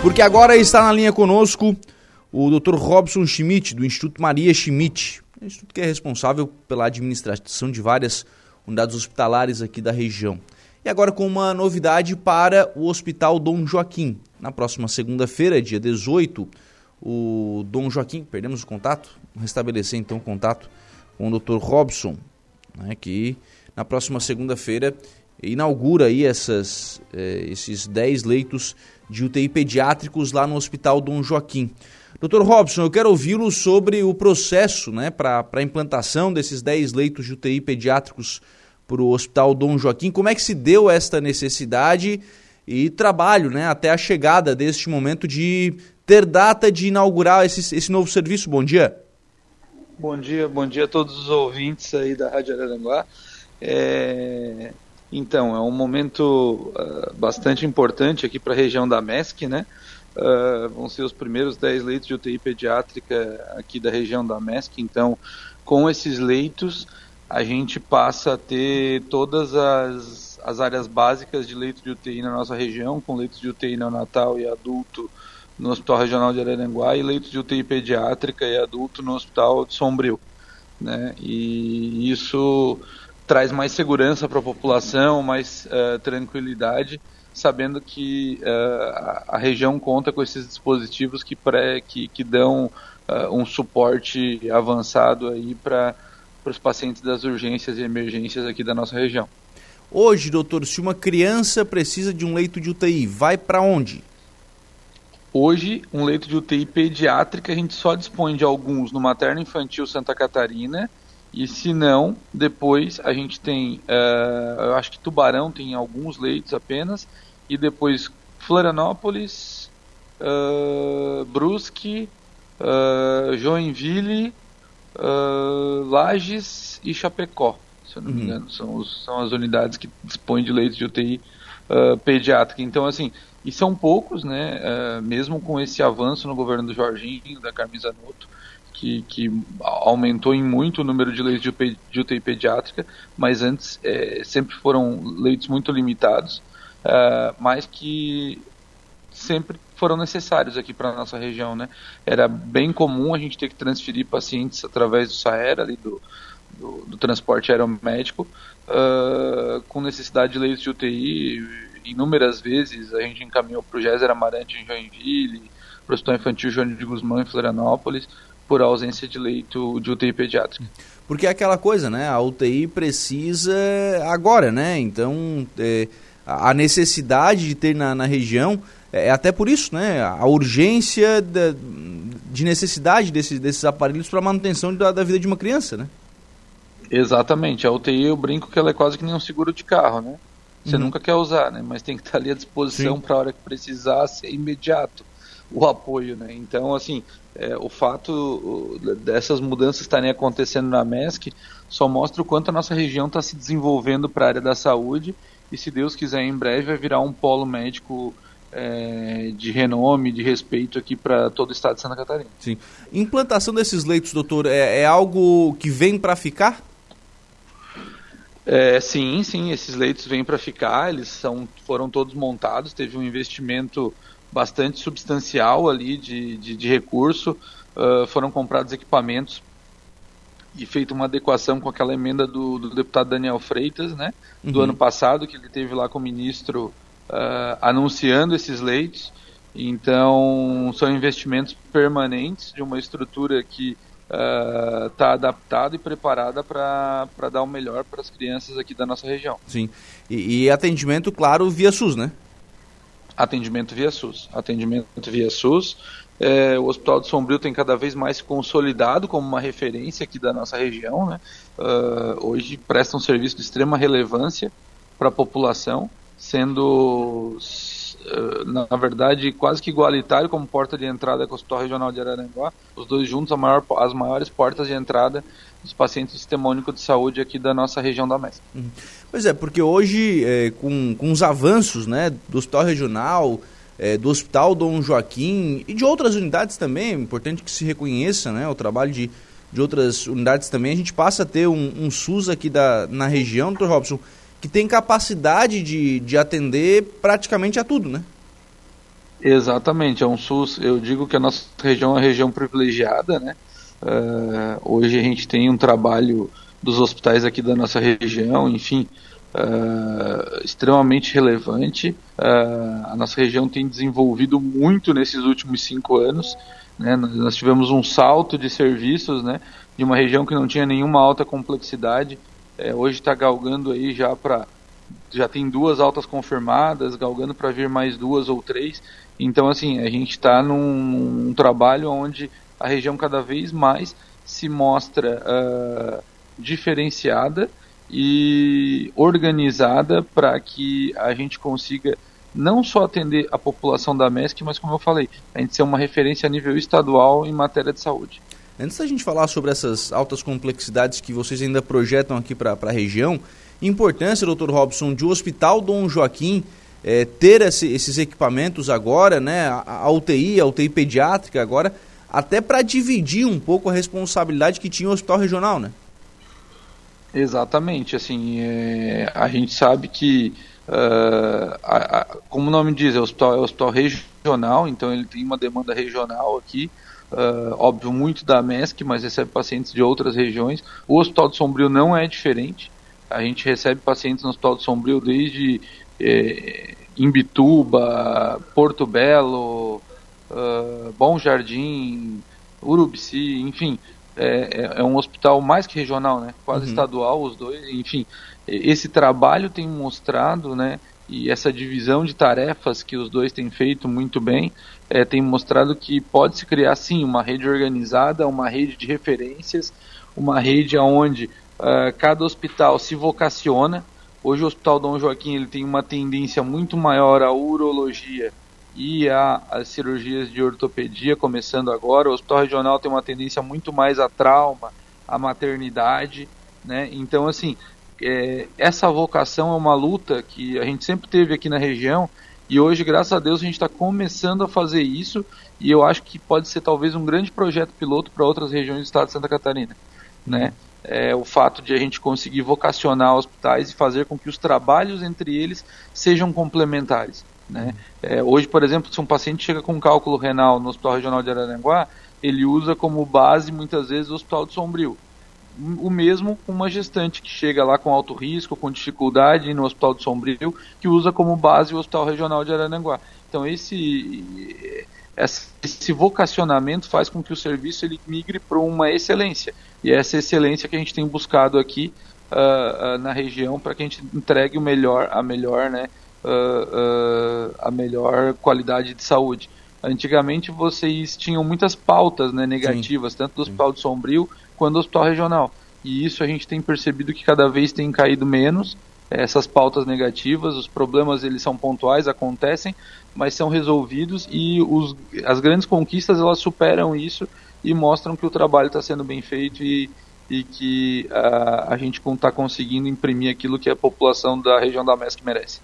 Porque agora está na linha conosco o Dr. Robson Schmidt, do Instituto Maria Schmidt, instituto que é responsável pela administração de várias unidades hospitalares aqui da região. E agora com uma novidade para o Hospital Dom Joaquim. Na próxima segunda-feira, dia 18, o Dom Joaquim, perdemos o contato, vamos restabelecer então o contato com o Dr. Robson, né, que na próxima segunda-feira inaugura aí essas, eh, esses 10 leitos de UTI pediátricos lá no Hospital Dom Joaquim. Doutor Robson, eu quero ouvi-lo sobre o processo né, para a implantação desses 10 leitos de UTI pediátricos para o Hospital Dom Joaquim. Como é que se deu esta necessidade e trabalho né, até a chegada deste momento de ter data de inaugurar esse, esse novo serviço? Bom dia. Bom dia, bom dia a todos os ouvintes aí da Rádio Araranguá. É, então, é um momento uh, bastante importante aqui para a região da MESC, né? Uh, vão ser os primeiros 10 leitos de UTI pediátrica aqui da região da MESC. Então, com esses leitos, a gente passa a ter todas as, as áreas básicas de leito de UTI na nossa região, com leitos de UTI neonatal e adulto no Hospital Regional de Araranguá e leitos de UTI pediátrica e adulto no Hospital de Sombrio. Né? E isso traz mais segurança para a população, mais uh, tranquilidade, sabendo que uh, a região conta com esses dispositivos que, pré, que, que dão uh, um suporte avançado aí para os pacientes das urgências e emergências aqui da nossa região. Hoje, doutor, se uma criança precisa de um leito de UTI, vai para onde? Hoje, um leito de UTI pediátrica, a gente só dispõe de alguns no Materno Infantil Santa Catarina e se não, depois a gente tem, uh, eu acho que Tubarão tem alguns leitos apenas, e depois Florianópolis, uh, Brusque, uh, Joinville, Lages e Chapecó, se eu não me uhum. engano, são, os, são as unidades que dispõem de leitos de UTI pediátrica. Então, assim, e são poucos, né, mesmo com esse avanço no governo do Jorginho, da Carmen Zanotto, que, que aumentou em muito o número de leitos de, UTI pediátrica, mas antes é, sempre foram leitos muito limitados, uh, mas que sempre foram necessários aqui para a nossa região. Né? Era bem comum a gente ter que transferir pacientes através do SAER, ali do, do, do transporte aeromédico, uh, com necessidade de leitos de UTI. Inúmeras vezes a gente encaminhou para o Amarante em Joinville, para o Hospital Infantil João de Guzmão em Florianópolis, por ausência de leito de UTI pediátrica. Porque é aquela coisa, né? A UTI precisa agora, né? Então, é, a necessidade de ter na, na região é, é até por isso, né? A urgência de, de necessidade desses, desses aparelhos para a manutenção da, da vida de uma criança, né? Exatamente. A UTI eu brinco que ela é quase que nem um seguro de carro, né? Você uhum. nunca quer usar, né? Mas tem que estar ali à disposição para a hora que precisar ser imediato o apoio, né? Então, assim, é, o fato dessas mudanças estarem acontecendo na MESC só mostra o quanto a nossa região está se desenvolvendo para a área da saúde e, se Deus quiser, em breve vai virar um polo médico é, de renome, de respeito aqui para todo o estado de Santa Catarina. Sim. Implantação desses leitos, doutor, é, é algo que vem para ficar? É, sim, sim, esses leitos vêm para ficar, eles são, foram todos montados, teve um investimento bastante substancial ali de, de, de recurso. Uh, foram comprados equipamentos e feita uma adequação com aquela emenda do, do deputado Daniel Freitas, né, do uhum. ano passado, que ele teve lá com o ministro uh, anunciando esses leitos. Então, são investimentos permanentes de uma estrutura que está uh, adaptada e preparada para dar o melhor para as crianças aqui da nossa região. Sim. E, e atendimento, claro, via SUS, né? Atendimento via SUS. Atendimento via SUS. É, o Hospital de Sombrio tem cada vez mais se consolidado como uma referência aqui da nossa região. Né? Uh, hoje presta um serviço de extrema relevância para a população, sendo, na verdade, quase que igualitário como porta de entrada com o Hospital Regional de Araranguá. Os dois juntos, maior, as maiores portas de entrada dos pacientes do Sistema Único de Saúde aqui da nossa região da MES. Uhum. Pois é, porque hoje, é, com, com os avanços né, do Hospital Regional, é, do Hospital Dom Joaquim e de outras unidades também, é importante que se reconheça né, o trabalho de, de outras unidades também, a gente passa a ter um, um SUS aqui da, na região, doutor Robson, que tem capacidade de, de atender praticamente a tudo, né? Exatamente, é um SUS. Eu digo que a nossa região é uma região privilegiada, né? Uh, hoje a gente tem um trabalho dos hospitais aqui da nossa região, enfim, uh, extremamente relevante. Uh, a nossa região tem desenvolvido muito nesses últimos cinco anos. Né? Nós tivemos um salto de serviços, né? De uma região que não tinha nenhuma alta complexidade, é, hoje está galgando aí já para já tem duas altas confirmadas, galgando para vir mais duas ou três. Então, assim, a gente está num, num, trabalho onde a região cada vez mais se mostra uh, diferenciada e organizada para que a gente consiga não só atender a população da MESC, mas como eu falei, a gente ser uma referência a nível estadual em matéria de saúde. Antes da gente falar sobre essas altas complexidades que vocês ainda projetam aqui para a região, importância, doutor Robson, de o Hospital Dom Joaquim é, ter esse, esses equipamentos agora, né, a, a UTI, a UTI pediátrica agora, até para dividir um pouco a responsabilidade que tinha o hospital regional, né? Exatamente, assim, é, a gente sabe que, uh, a, a, como o nome diz, é hospital, é hospital regional, então ele tem uma demanda regional aqui, uh, óbvio, muito da MESC, mas recebe pacientes de outras regiões. O Hospital de Sombrio não é diferente, a gente recebe pacientes no Hospital de Sombrio desde é, Imbituba, Porto Belo, uh, Bom Jardim, Urubici, enfim, é, é, é, um hospital mais que regional, né? Quase uhum. estadual, os dois, enfim. Esse trabalho tem mostrado, né? E essa divisão de tarefas que os dois têm feito muito bem, é, tem mostrado que pode se criar sim uma rede organizada, uma rede de referências, uma rede onde uh, cada hospital se vocaciona. Hoje o Hospital Dom Joaquim ele tem uma tendência muito maior à urologia e às cirurgias de ortopedia começando agora. O Hospital Regional tem uma tendência muito mais a trauma, a maternidade, né? Então assim, é, essa vocação é uma luta que a gente sempre teve aqui na região e hoje, graças a Deus, a gente está começando a fazer isso e eu acho que pode ser talvez um grande projeto piloto para outras regiões do estado de Santa Catarina, né? É, o fato de a gente conseguir vocacionar hospitais e fazer com que os trabalhos entre eles sejam complementares. Né? É, hoje, por exemplo, se um paciente chega com cálculo renal no Hospital Regional de Araranguá, ele usa como base muitas vezes o Hospital de Sombrio. O mesmo com uma gestante que chega lá com alto risco, com dificuldade no Hospital de Sombrio, que usa como base o Hospital Regional de Araranguá. Então esse esse vocacionamento faz com que o serviço ele migre para uma excelência. E é essa excelência que a gente tem buscado aqui uh, uh, na região para que a gente entregue o melhor, a melhor, né, uh, a melhor qualidade de saúde. Antigamente vocês tinham muitas pautas né, negativas, Sim. tanto do Hospital de Sombrio quanto do Hospital Regional. E isso a gente tem percebido que cada vez tem caído menos essas pautas negativas, os problemas eles são pontuais, acontecem, mas são resolvidos e os, as grandes conquistas elas superam isso e mostram que o trabalho está sendo bem feito e, e que uh, a gente está conseguindo imprimir aquilo que a população da região da MESC merece.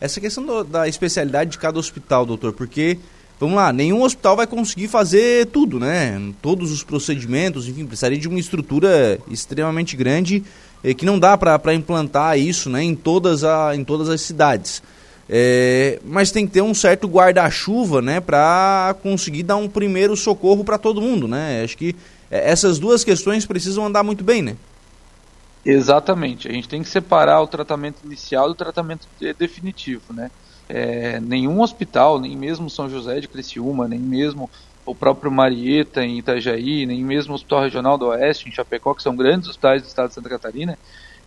Essa questão do, da especialidade de cada hospital, doutor, porque vamos lá, nenhum hospital vai conseguir fazer tudo, né? Todos os procedimentos, enfim, precisaria de uma estrutura extremamente grande eh, que não dá para implantar isso né, em, todas a, em todas as cidades. É, mas tem que ter um certo guarda-chuva né, para conseguir dar um primeiro socorro para todo mundo. Né? Acho que eh, essas duas questões precisam andar muito bem, né? Exatamente. A gente tem que separar o tratamento inicial do tratamento definitivo, né? É, nenhum hospital, nem mesmo São José de Criciúma, nem mesmo o próprio Marieta em Itajaí, nem mesmo o Hospital Regional do Oeste em Chapecó, que são grandes hospitais do estado de Santa Catarina,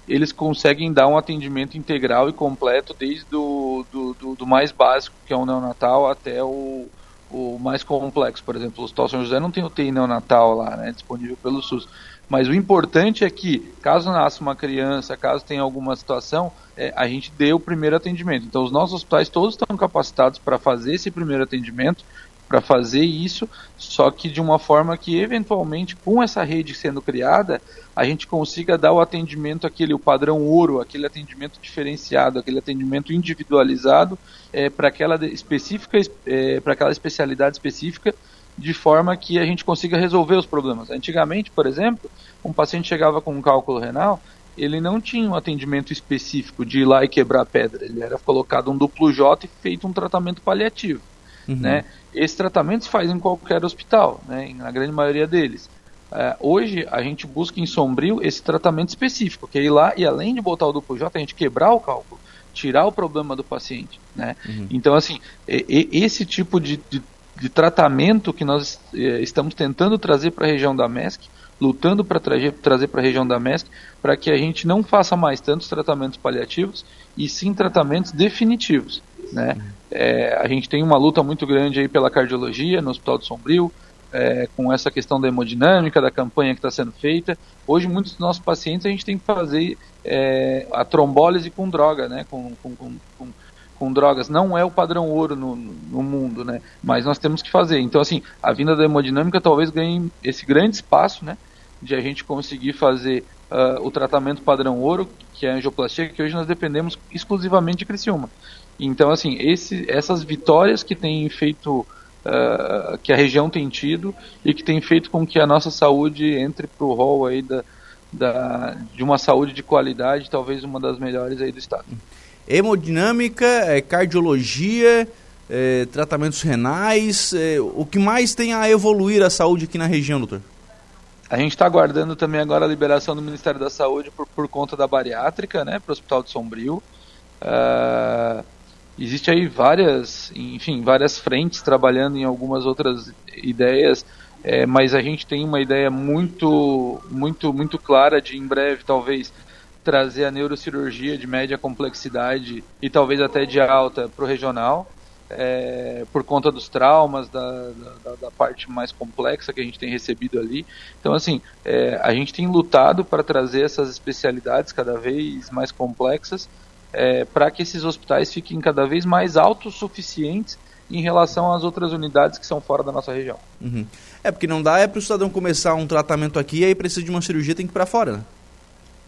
eles conseguem dar um atendimento integral e completo desde do, do, do, do mais básico, que é o neonatal, até o, o mais complexo. Por exemplo, o Hospital São José não tem UTI neonatal lá, né, disponível pelo SUS. Mas o importante é que, caso nasça uma criança, caso tenha alguma situação, é, a gente dê o primeiro atendimento. Então, os nossos hospitais todos estão capacitados para fazer esse primeiro atendimento, para fazer isso, só que de uma forma que eventualmente com essa rede sendo criada, a gente consiga dar o atendimento aquele o padrão ouro, aquele atendimento diferenciado, aquele atendimento individualizado é, para aquela específica, é, para aquela especialidade específica, de forma que a gente consiga resolver os problemas. Antigamente, por exemplo, um paciente chegava com um cálculo renal, ele não tinha um atendimento específico de ir lá e quebrar pedra, ele era colocado um duplo J e feito um tratamento paliativo. Uhum. né? Esses tratamentos fazem em qualquer hospital, né? Na grande maioria deles. É, hoje a gente busca em Sombrio esse tratamento específico, que é ir lá e além de botar o duplo J, a gente quebrar o cálculo, tirar o problema do paciente, né? Uhum. Então assim, esse tipo de, de, de tratamento que nós é, estamos tentando trazer para a região da MESC, lutando para tra trazer para a região da MESC, para que a gente não faça mais tantos tratamentos paliativos e sim tratamentos definitivos. Né? É, a gente tem uma luta muito grande aí pela cardiologia no Hospital de Sombrio, é, com essa questão da hemodinâmica, da campanha que está sendo feita. Hoje, muitos dos nossos pacientes a gente tem que fazer é, a trombólise com droga, né? com, com, com, com com drogas não é o padrão ouro no, no, mundo, né? Mas nós temos que fazer. Então, assim, a vinda da hemodinâmica talvez ganhe esse grande espaço, né? De a gente conseguir fazer uh, o tratamento padrão ouro, que é a angioplastia, que hoje nós dependemos exclusivamente de Criciúma. Então, assim, esse, essas vitórias que têm feito, uh, que a região tem tido e que tem feito com que a nossa saúde entre para o rol aí da, da, de uma saúde de qualidade, talvez uma das melhores aí do estado. Hemodinâmica, é, cardiologia, é, tratamentos renais, é, o que mais tem a evoluir a saúde aqui na região, doutor? A gente está aguardando também agora a liberação do Ministério da Saúde por, por conta da bariátrica, né, para o Hospital de Sombrio. Uh, existe aí várias, enfim, várias frentes trabalhando em algumas outras ideias, é, mas a gente tem uma ideia muito, muito, muito clara de em breve, talvez, trazer a neurocirurgia de média complexidade e talvez até de alta para o regional é, por conta dos traumas, da, da, da, parte mais complexa que a gente tem recebido ali. Então, assim, é, a gente tem lutado para trazer essas especialidades cada vez mais complexas é, para que esses hospitais fiquem cada vez mais autossuficientes em relação às outras unidades que são fora da nossa região. Uhum. É, porque não dá é para o cidadão começar um tratamento aqui e aí precisa de uma cirurgia tem que ir para fora, né?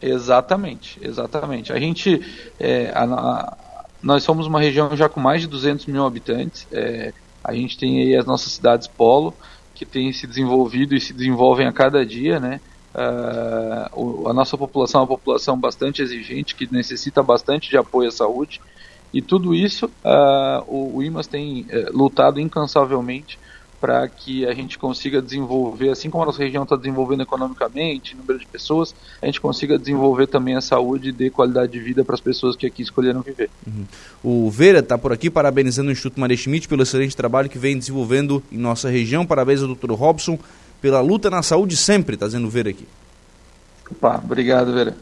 Exatamente, exatamente. A gente, é, a, nós somos uma região já com mais de 200 mil habitantes. É, a gente tem aí as nossas cidades polo, que têm se desenvolvido e se desenvolvem a cada dia, né? Uh, a nossa população é uma população bastante exigente, que necessita bastante de apoio à saúde. E tudo isso uh, o, o IMAS tem uh, lutado incansavelmente para que a gente consiga desenvolver, assim como a nossa região está desenvolvendo economicamente, número de pessoas, a gente consiga desenvolver também a saúde e dê qualidade de vida para as pessoas que aqui escolheram viver. Uhum. O Vera está por aqui parabenizando o Instituto Maria Schmidt pelo excelente trabalho que vem desenvolvendo em nossa região. Parabéns ao Dr. Robson pela luta na saúde sempre, está dizendo o Vera aqui. Opa, obrigado, Vera.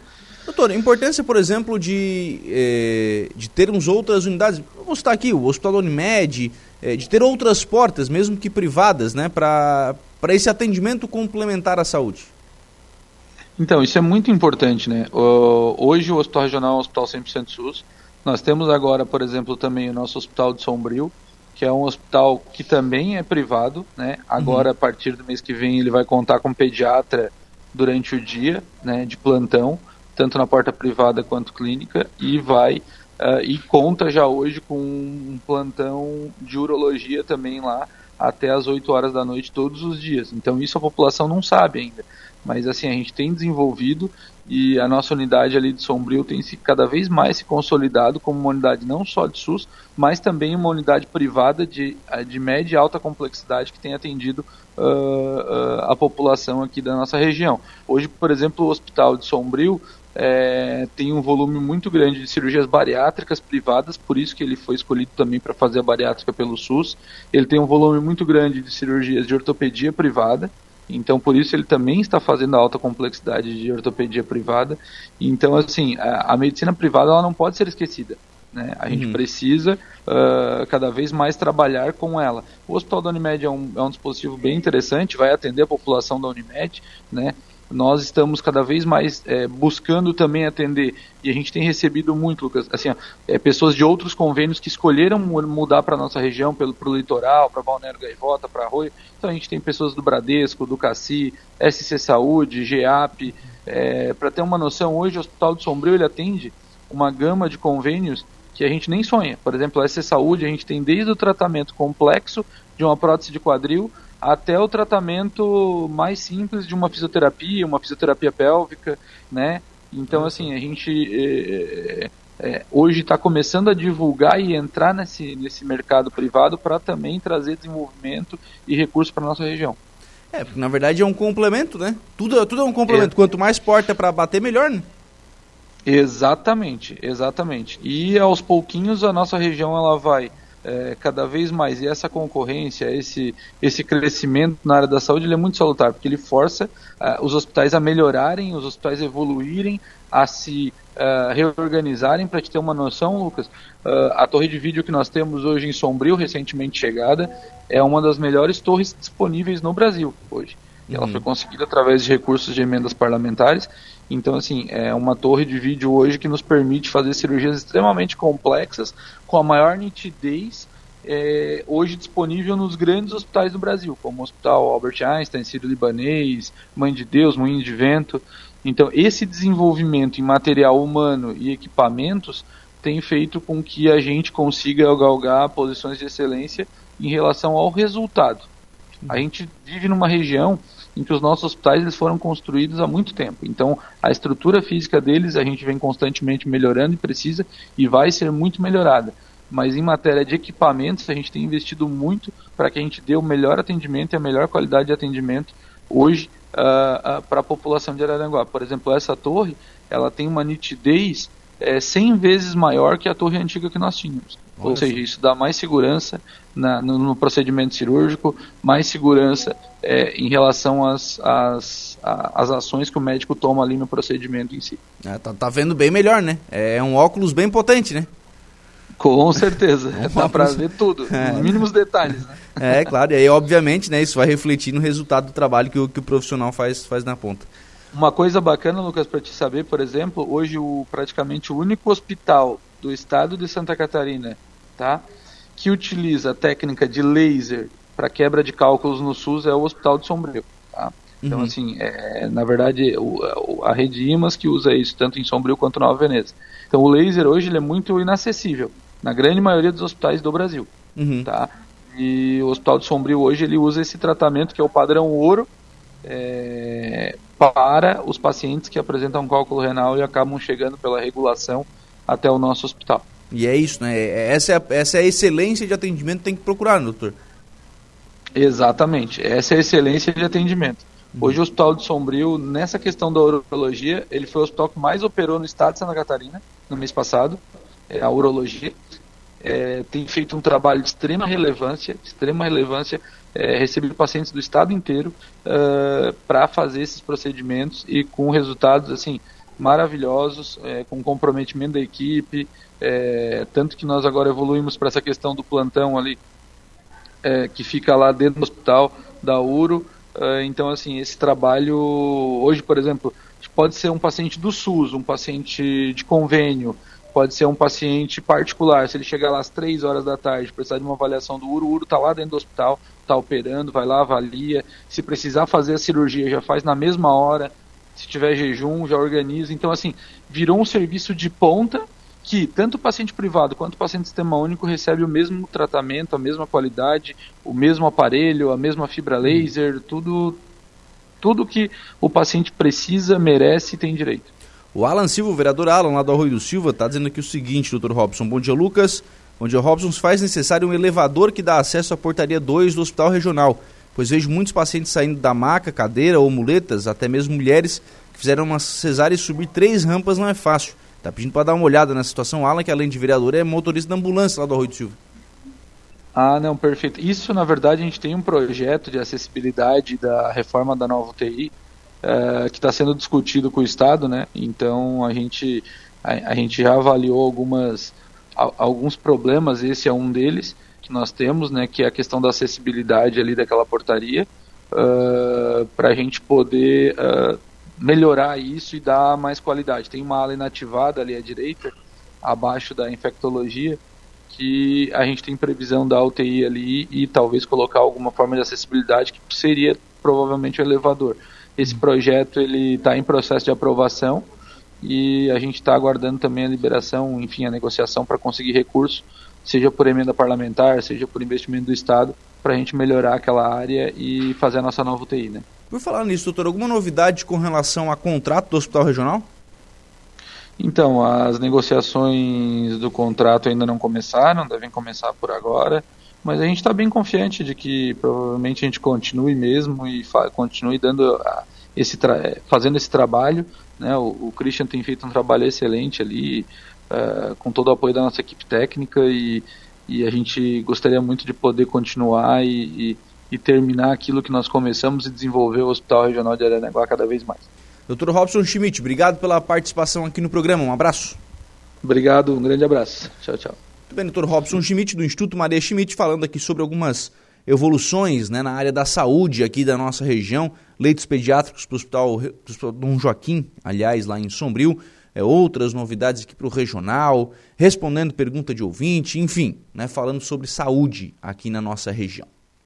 Doutor, a importância, por exemplo, de, eh, de termos outras unidades. Vamos citar aqui o Hospital Unimed, eh, de ter outras portas, mesmo que privadas, né, para esse atendimento complementar à saúde. Então, isso é muito importante, né? O, hoje o Hospital Regional é um hospital 100% SUS. Nós temos agora, por exemplo, também o nosso Hospital de Sombrio, que é um hospital que também é privado, né? Agora, uhum. a partir do mês que vem, ele vai contar com pediatra durante o dia, né, de plantão tanto na porta privada quanto clínica, e vai uh, e conta já hoje com um plantão de urologia também lá até as 8 horas da noite todos os dias. Então isso a população não sabe ainda. Mas assim, a gente tem desenvolvido e a nossa unidade ali de Sombrio tem se cada vez mais se consolidado como uma unidade não só de SUS, mas também uma unidade privada de, de média e alta complexidade que tem atendido uh, uh, a população aqui da nossa região. Hoje, por exemplo, o Hospital de Sombrio é, tem um volume muito grande de cirurgias bariátricas privadas, por isso que ele foi escolhido também para fazer a bariátrica pelo SUS. Ele tem um volume muito grande de cirurgias de ortopedia privada, então por isso ele também está fazendo a alta complexidade de ortopedia privada. Então, assim, a, a medicina privada ela não pode ser esquecida. Né? A gente uhum. precisa uh, cada vez mais trabalhar com ela. O Hospital da Unimed é um, é um dispositivo bem interessante, vai atender a população da Unimed, né? Nós estamos cada vez mais é, buscando também atender, e a gente tem recebido muito, Lucas, assim, ó, é, pessoas de outros convênios que escolheram mudar para nossa região, pelo pro litoral, para Balneário Gaivota, para Arroio. Então a gente tem pessoas do Bradesco, do Cassi, SC Saúde, GEAP. É, para ter uma noção, hoje o Hospital de Sombrio ele atende uma gama de convênios que a gente nem sonha. Por exemplo, a SC Saúde, a gente tem desde o tratamento complexo de uma prótese de quadril até o tratamento mais simples de uma fisioterapia, uma fisioterapia pélvica, né? Então, assim, a gente é, é, hoje está começando a divulgar e entrar nesse, nesse mercado privado para também trazer desenvolvimento e recursos para nossa região. É, porque na verdade é um complemento, né? Tudo, tudo é um complemento. É. Quanto mais porta para bater, melhor, né? Exatamente, exatamente. E aos pouquinhos a nossa região ela vai é, cada vez mais. E essa concorrência, esse, esse crescimento na área da saúde, ele é muito salutar, porque ele força uh, os hospitais a melhorarem, os hospitais a evoluírem, a se uh, reorganizarem. Para te ter uma noção, Lucas, uh, a torre de vídeo que nós temos hoje em Sombrio, recentemente chegada, é uma das melhores torres disponíveis no Brasil hoje. Uhum. Ela foi conseguida através de recursos de emendas parlamentares. Então, assim, é uma torre de vídeo hoje que nos permite fazer cirurgias extremamente complexas, com a maior nitidez, é, hoje disponível nos grandes hospitais do Brasil, como o Hospital Albert Einstein, Sírio-Libanês, Mãe de Deus, Moinho de Vento. Então, esse desenvolvimento em material humano e equipamentos tem feito com que a gente consiga galgar posições de excelência em relação ao resultado. A gente vive numa região em que os nossos hospitais eles foram construídos há muito tempo. Então, a estrutura física deles a gente vem constantemente melhorando e precisa e vai ser muito melhorada. Mas em matéria de equipamentos, a gente tem investido muito para que a gente dê o melhor atendimento e a melhor qualidade de atendimento hoje uh, uh, para a população de Araranguá. Por exemplo, essa torre, ela tem uma nitidez é, 100 vezes maior que a torre antiga que nós tínhamos. Ou seja, isso dá mais segurança na, no, no, procedimento cirúrgico, mais segurança é, em relação às, às, às ações que o médico toma ali no procedimento em si. É, tá, tá vendo bem melhor, né? É um óculos bem potente, né? Com certeza. É dá para ver tudo, é. os mínimos detalhes, né? É, claro. E aí, obviamente, né, isso vai refletir no resultado do trabalho que o, que o profissional faz, faz na ponta. Uma coisa bacana, Lucas, para te saber, por exemplo, hoje o, praticamente o único hospital do estado de Santa Catarina, tá, que utiliza a técnica de laser para quebra de cálculos no SUS é o Hospital de Sombrio, tá? Então, uhum. assim, é, na verdade, o, a rede IMAS que usa isso, tanto em Sombrio quanto Nova Veneza. Então, o laser hoje ele é muito inacessível, na grande maioria dos hospitais do Brasil, uhum. tá? E o Hospital de Sombrio hoje ele usa esse tratamento que é o padrão ouro, é, para os pacientes que apresentam cálculo renal e acabam chegando pela regulação até o nosso hospital. E é isso, né? Essa é a, essa é a excelência de atendimento que tem que procurar, doutor. Exatamente, essa é a excelência de atendimento. Uhum. Hoje o Hospital de Sombrio, nessa questão da urologia, ele foi o hospital que mais operou no estado de Santa Catarina, no mês passado, é a urologia. É, tem feito um trabalho de extrema relevância, extrema relevância, é, recebido pacientes do estado inteiro uh, para fazer esses procedimentos e com resultados assim maravilhosos, é, com comprometimento da equipe, é, tanto que nós agora evoluímos para essa questão do plantão ali, é, que fica lá dentro do hospital da URO. É, então, assim, esse trabalho, hoje, por exemplo, pode ser um paciente do SUS, um paciente de convênio, pode ser um paciente particular. Se ele chegar lá às 3 horas da tarde, precisar de uma avaliação do URO, o URO está lá dentro do hospital, está operando, vai lá, avalia. Se precisar fazer a cirurgia, já faz na mesma hora. Se tiver jejum, já organiza. Então, assim, virou um serviço de ponta que tanto o paciente privado quanto o paciente sistema único recebe o mesmo tratamento, a mesma qualidade, o mesmo aparelho, a mesma fibra laser, tudo tudo que o paciente precisa, merece e tem direito. O Alan Silva, o vereador Alan, lá do Arroio do Silva, está dizendo aqui o seguinte, doutor Robson. Bom dia, Lucas. Bom dia, Robson. Faz necessário um elevador que dá acesso à portaria 2 do Hospital Regional, pois vejo muitos pacientes saindo da maca, cadeira ou muletas, até mesmo mulheres, que fizeram uma cesárea e subir três rampas não é fácil. Tá pedindo para dar uma olhada na situação. Alan, que além de vereador, é motorista da ambulância lá do Arroio do Silva. Ah, não, perfeito. Isso, na verdade, a gente tem um projeto de acessibilidade da reforma da nova UTI é, que está sendo discutido com o Estado, né? Então, a gente, a, a gente já avaliou algumas, a, alguns problemas, esse é um deles que nós temos, né? Que é a questão da acessibilidade ali daquela portaria, uh, para a gente poder uh, melhorar isso e dar mais qualidade. Tem uma ala inativada ali à direita, abaixo da infectologia, que a gente tem previsão da UTI ali e talvez colocar alguma forma de acessibilidade que seria provavelmente o elevador. Esse projeto ele está em processo de aprovação e a gente está aguardando também a liberação, enfim, a negociação para conseguir recurso, seja por emenda parlamentar, seja por investimento do Estado, para a gente melhorar aquela área e fazer a nossa nova UTI, né? Por falar nisso, doutor, alguma novidade com relação a contrato do Hospital Regional? Então, as negociações do contrato ainda não começaram, devem começar por agora, mas a gente está bem confiante de que provavelmente a gente continue mesmo e continue dando esse fazendo esse trabalho. Né? O, o, Christian tem feito um trabalho excelente ali, uh, com todo o apoio da nossa equipe técnica e, e a gente gostaria muito de poder continuar e, e, e terminar aquilo que nós começamos e desenvolver o Hospital Regional de Aranaguá cada vez mais. Doutor Robson Schmidt, obrigado pela participação aqui no programa. Um abraço. Obrigado, um grande abraço. Tchau, tchau. Bem, doutor Robson Schmidt, do Instituto Maria Schmidt, falando aqui sobre algumas evoluções né, na área da saúde aqui da nossa região, leitos pediátricos para o Hospital Dom Joaquim, aliás, lá em Sombrio, é, outras novidades aqui para o regional, respondendo pergunta de ouvinte, enfim, né, falando sobre saúde aqui na nossa região.